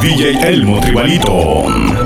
DJ Elmo Tribalito. Give me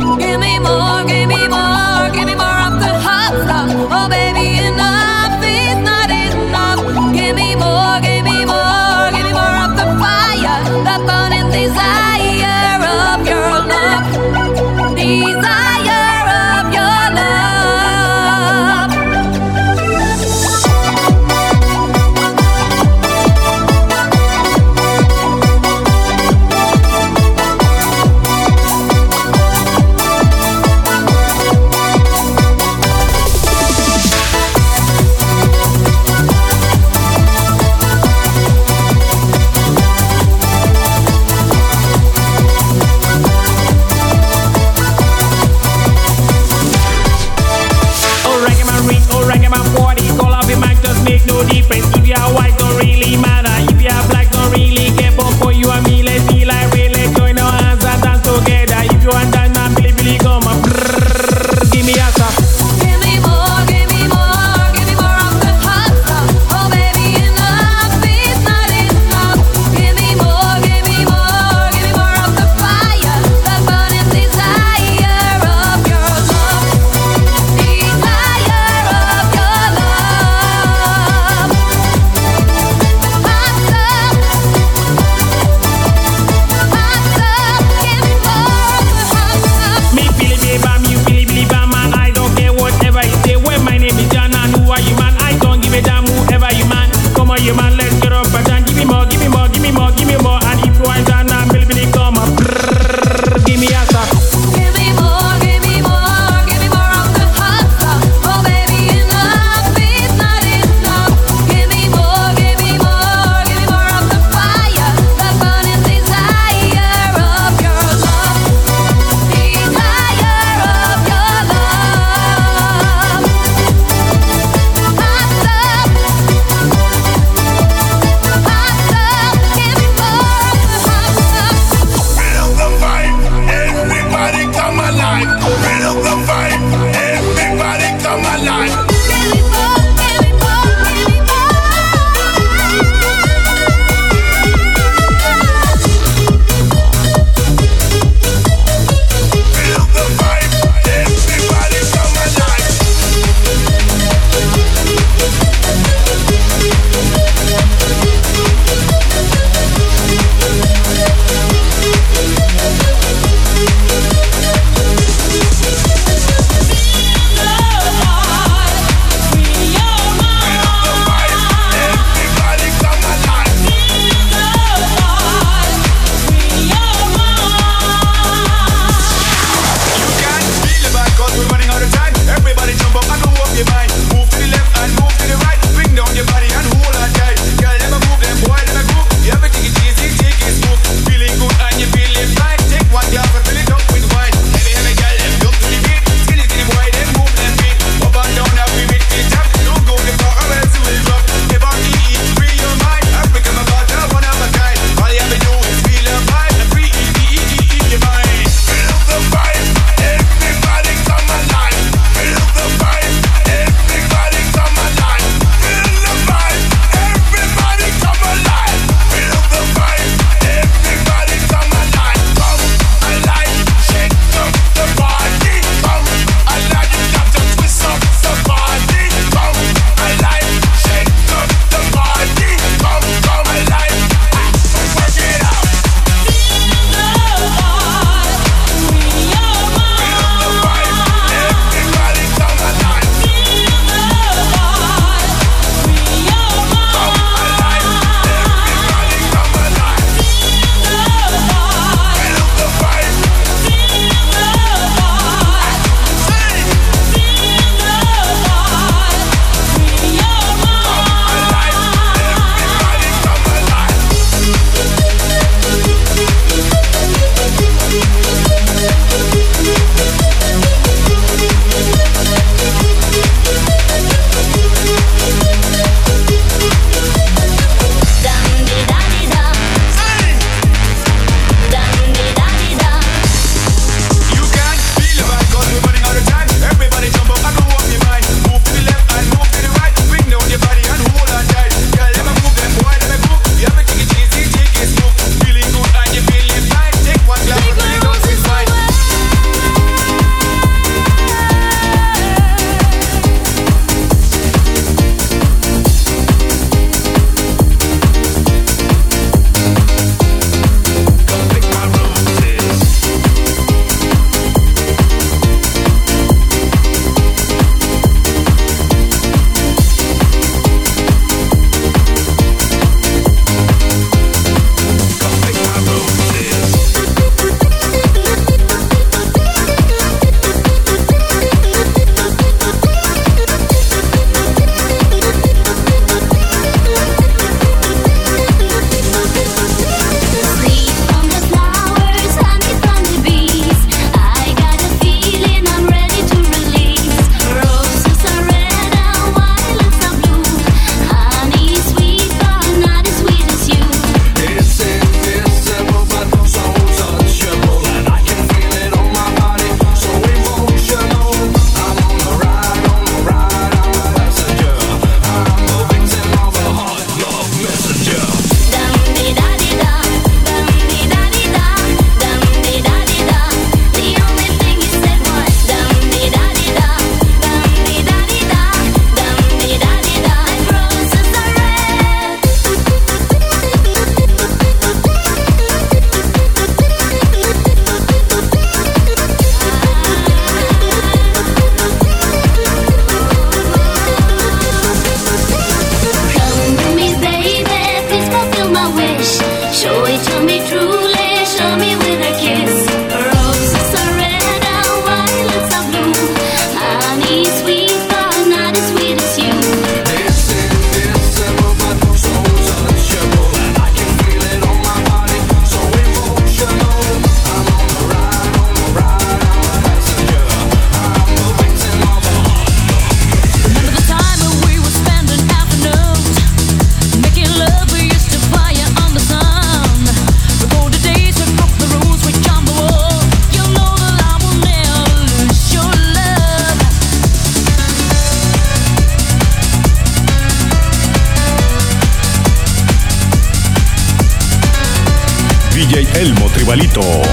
Elmo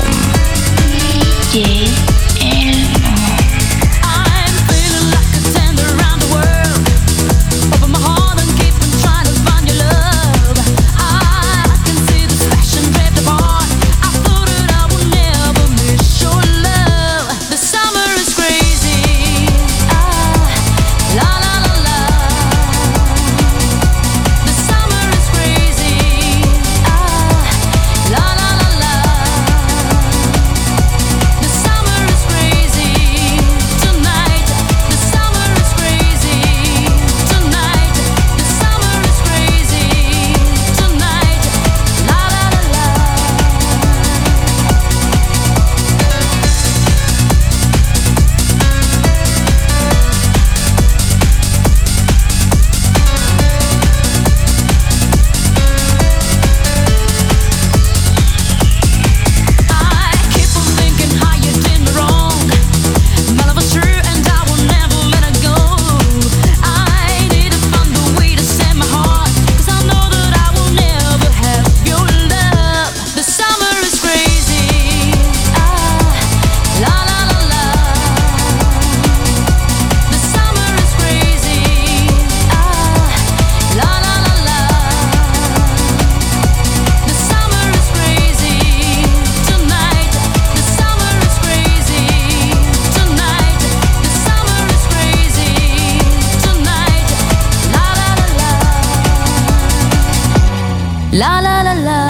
La la la la.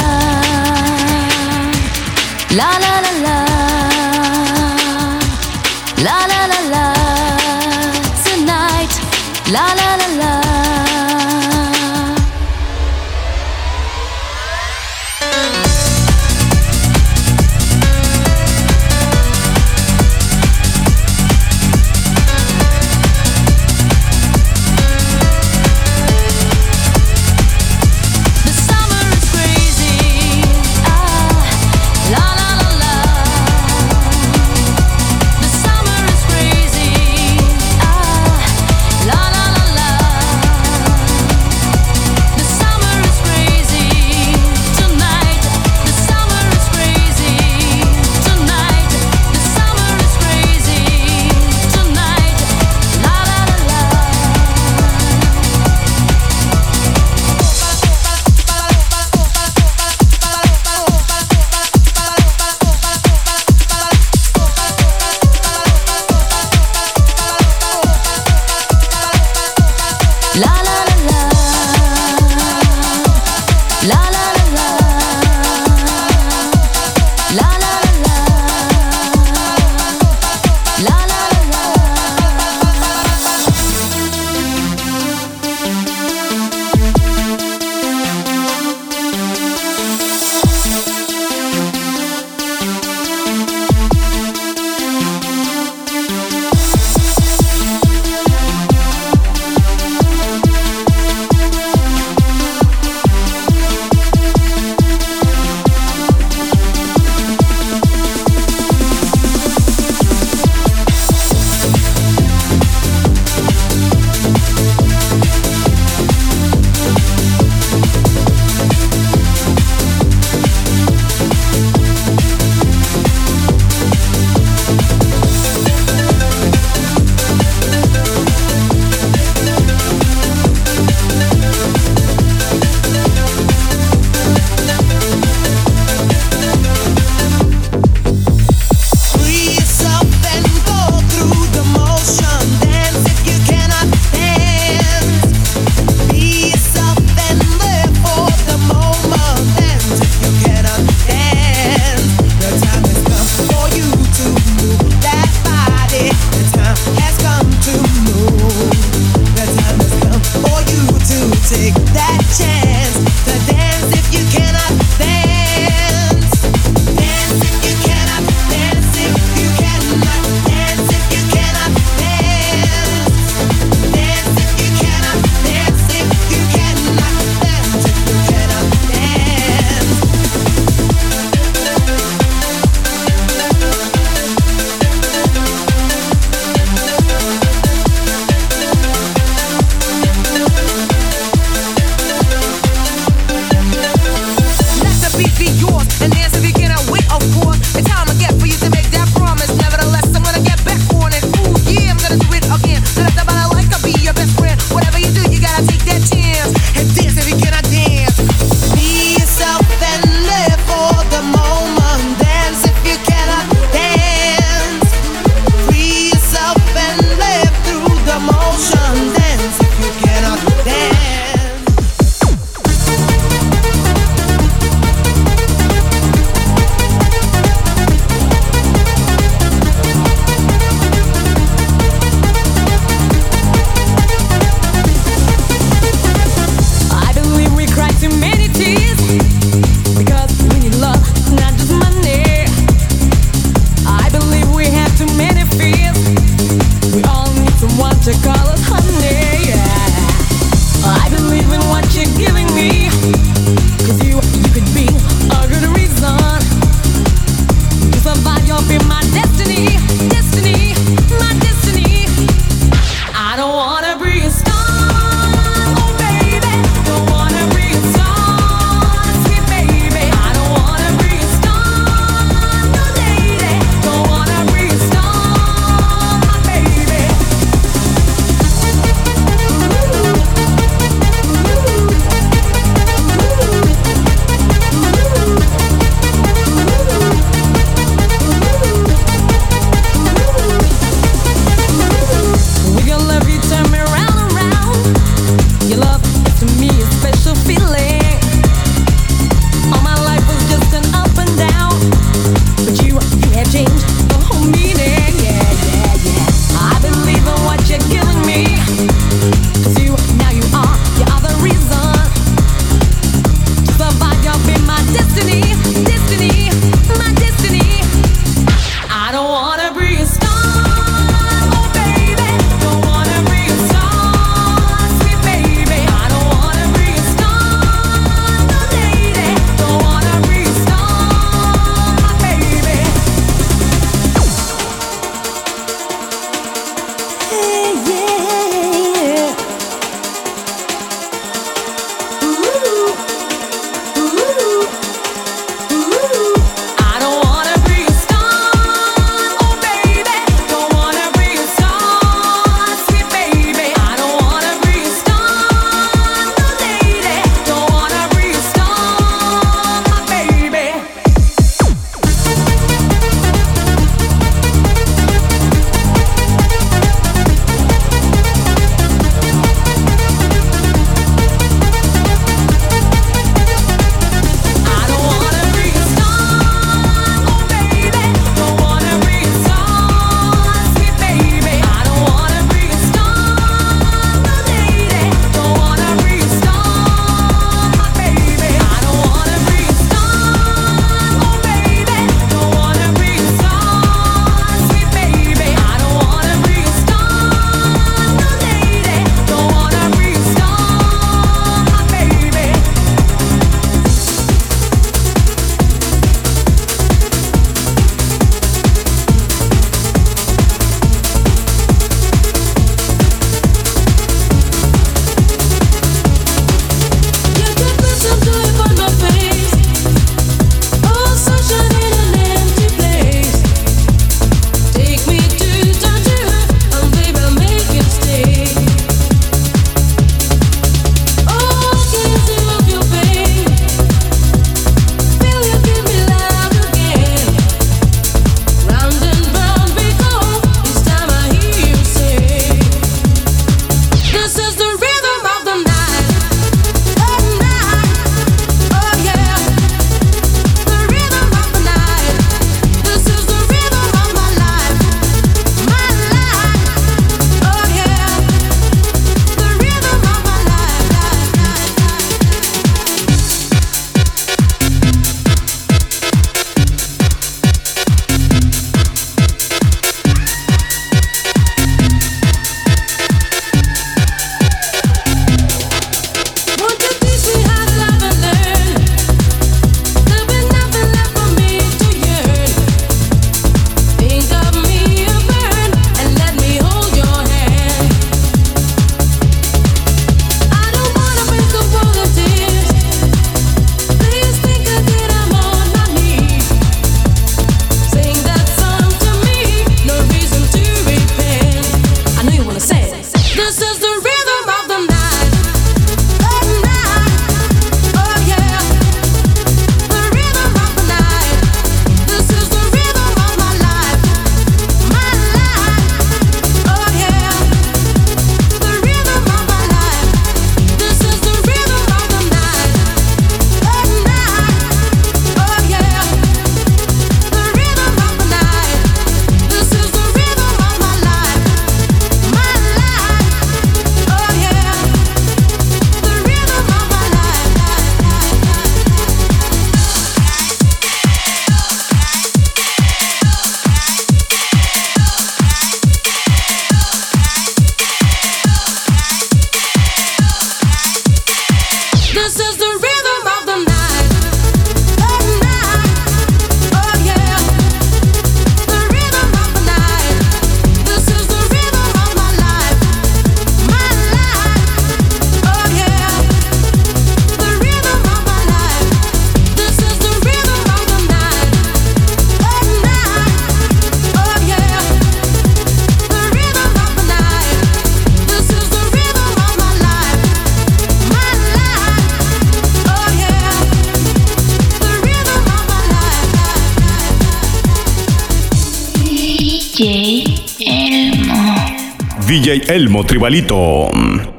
DJ Elmo. Tribalito.